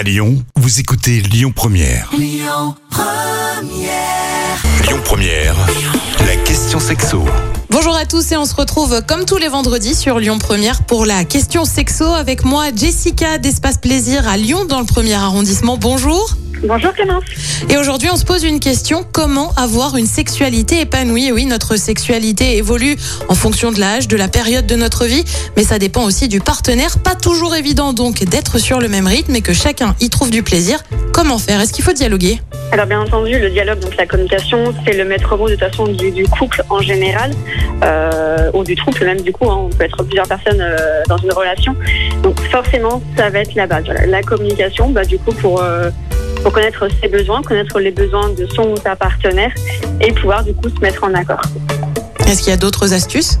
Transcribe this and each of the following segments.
À Lyon, vous écoutez Lyon Première. Lyon Première. La question sexo. Bonjour à tous et on se retrouve comme tous les vendredis sur Lyon Première pour la question sexo avec moi Jessica d'Espace Plaisir à Lyon dans le premier arrondissement. Bonjour. Bonjour Clémence. Et aujourd'hui, on se pose une question comment avoir une sexualité épanouie? Oui, notre sexualité évolue en fonction de l'âge, de la période de notre vie, mais ça dépend aussi du partenaire. Pas toujours évident donc d'être sur le même rythme et que chacun y trouve du plaisir. Comment faire? Est-ce qu'il faut dialoguer? Alors bien entendu, le dialogue, donc la communication, c'est le maître mot de toute façon du, du couple en général, euh, ou du trouble même du coup. hein. on peut être plusieurs personnes euh, dans une relation. Donc forcément, ça va être la base. Voilà. La communication, bah, du coup, pour, euh, pour connaître ses besoins, connaître les besoins de son ou sa partenaire et pouvoir du coup se mettre en accord. Est-ce qu'il y a d'autres astuces?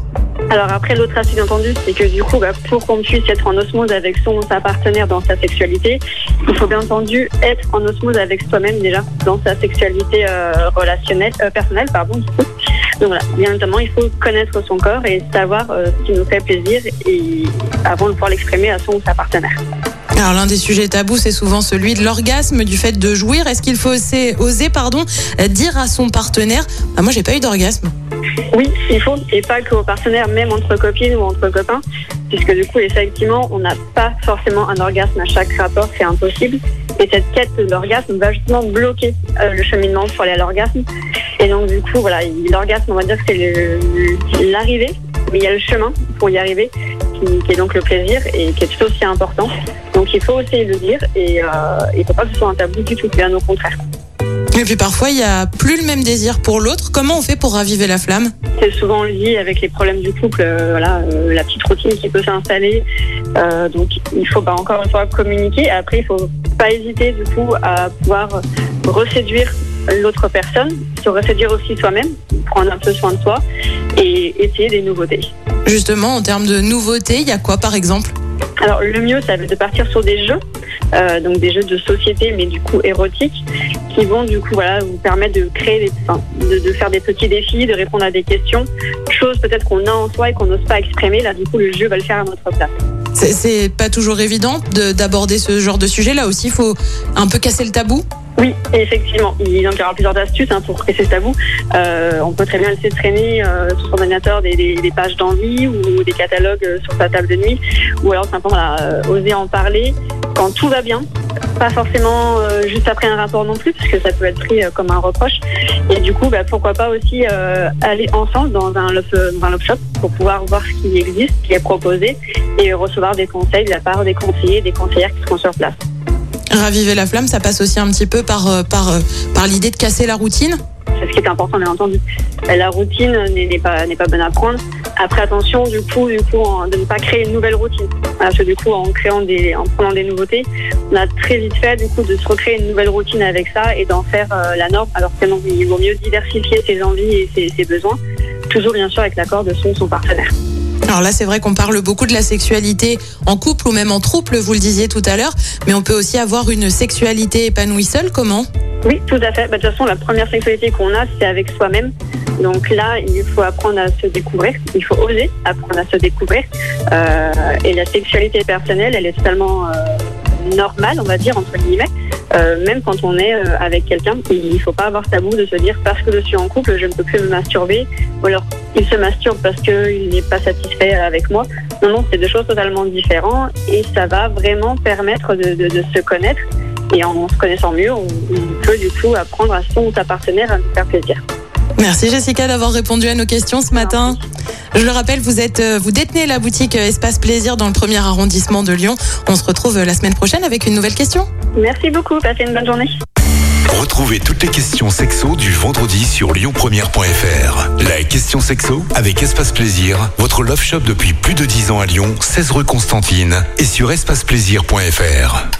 Alors après, l'autre aspect bien entendu, c'est que du coup, bah, pour qu'on puisse être en osmose avec son ou sa partenaire dans sa sexualité, il faut bien entendu être en osmose avec soi-même déjà dans sa sexualité euh, relationnelle, euh, personnelle, pardon. Donc voilà, bien évidemment, il faut connaître son corps et savoir euh, ce qui nous fait plaisir et avant de pouvoir l'exprimer à son ou sa partenaire. Alors l'un des sujets tabous, c'est souvent celui de l'orgasme, du fait de jouir. Est-ce qu'il faut oser, pardon, dire à son partenaire ah, Moi, j'ai pas eu d'orgasme. Oui, il faut, et pas qu'aux partenaires, même entre copines ou entre copains, puisque du coup, effectivement, on n'a pas forcément un orgasme à chaque rapport, c'est impossible. Et cette quête de l'orgasme va justement bloquer euh, le cheminement pour aller à l'orgasme. Et donc, du coup, voilà, l'orgasme, on va dire c'est l'arrivée, mais il y a le chemin pour y arriver, qui, qui est donc le plaisir et qui est tout aussi important. Donc, il faut aussi le dire et euh, il ne faut pas que ce soit un tabou du tout, bien au contraire. Et puis parfois, il y a plus le même désir pour l'autre. Comment on fait pour raviver la flamme? C'est souvent lié avec les problèmes du couple, euh, voilà, euh, la petite routine qui peut s'installer. Euh, donc il faut bah, encore une fois communiquer. Après, il faut pas hésiter du coup à pouvoir reséduire l'autre personne, se reséduire aussi soi-même, prendre un peu soin de soi et essayer des nouveautés. Justement, en termes de nouveautés, il y a quoi par exemple? Alors le mieux, ça va être de partir sur des jeux, euh, donc des jeux de société, mais du coup érotiques, qui vont du coup voilà vous permettre de créer, des, enfin, de, de faire des petits défis, de répondre à des questions, choses peut-être qu'on a en soi et qu'on n'ose pas exprimer. Là, du coup, le jeu va le faire à notre place. C'est- pas toujours évident de- d'aborder ce genre de sujet. Là aussi, il faut un peu casser le tabou. Oui, effectivement. Il y aura plusieurs astuces hein, pour casser ce tabou. Euh, on peut très bien laisser traîner euh, sur son ordinateur des, des- des pages d'envie ou des catalogues sur sa table de nuit, ou alors simplement oser en parler quand tout va bien. Pas forcément euh, juste après un rapport non plus, puisque ça peut être pris euh, comme un reproche. Et du coup, bah, pourquoi pas aussi euh, aller ensemble dans un love, un love shop pour pouvoir voir ce qui existe, ce qui est proposé, et recevoir des conseils de la part des conseillers, des conseillères qui seront sur place. Raviver la flamme, ça passe aussi un petit peu par, par, par l'idée de casser la routine? C'est ce qui est important, bien entendu. La routine n'est pas, pas bonne à prendre. Après, attention, du coup, du coup, de ne pas créer une nouvelle routine. Parce que du coup, en créant des, en prenant des nouveautés, on a très vite fait, du coup, de se recréer une nouvelle routine avec ça et d'en faire euh, la norme. Alors que non, il vaut mieux diversifier ses envies et ses, ses besoins. Toujours, bien sûr, avec l'accord de son, son partenaire. Alors là, c'est vrai qu'on parle beaucoup de la sexualité en couple ou même en trouble, vous le disiez tout à l'heure, mais on peut aussi avoir une sexualité épanouie seule. Comment? Oui, tout à fait. Bah, de toute façon, la première sexualité qu'on a, c'est avec soi-même. Donc là, il faut apprendre à se découvrir. Il faut oser apprendre à se découvrir. Euh, et la sexualité personnelle, elle est totalement euh, normale, on va dire, entre guillemets. Euh, même quand on est euh, avec quelqu'un, il ne faut pas avoir tabou de se dire parce que je suis en couple, je ne peux plus me masturber. Ou alors, il se masturbe parce qu'il n'est pas satisfait avec moi. Non, non, c'est deux choses totalement différentes. Et ça va vraiment permettre de, de- de se connaître. Et en se connaissant mieux, on, on peut du coup apprendre à son ou sa partenaire à nous faire plaisir. Merci Jessica d'avoir répondu à nos questions ce matin. Je le rappelle, vous êtes, euh, vous détenez la boutique euh, Espace Plaisir dans le premier arrondissement de Lyon. On se retrouve euh, la semaine prochaine avec une nouvelle question. Merci beaucoup, passez une bonne journée. Retrouvez toutes les questions sexo du vendredi sur lyonpremière.fr. La question sexo avec Espace Plaisir, votre love shop depuis plus de 10 ans à Lyon, 16 rue Constantine et sur espaceplaisir.fr.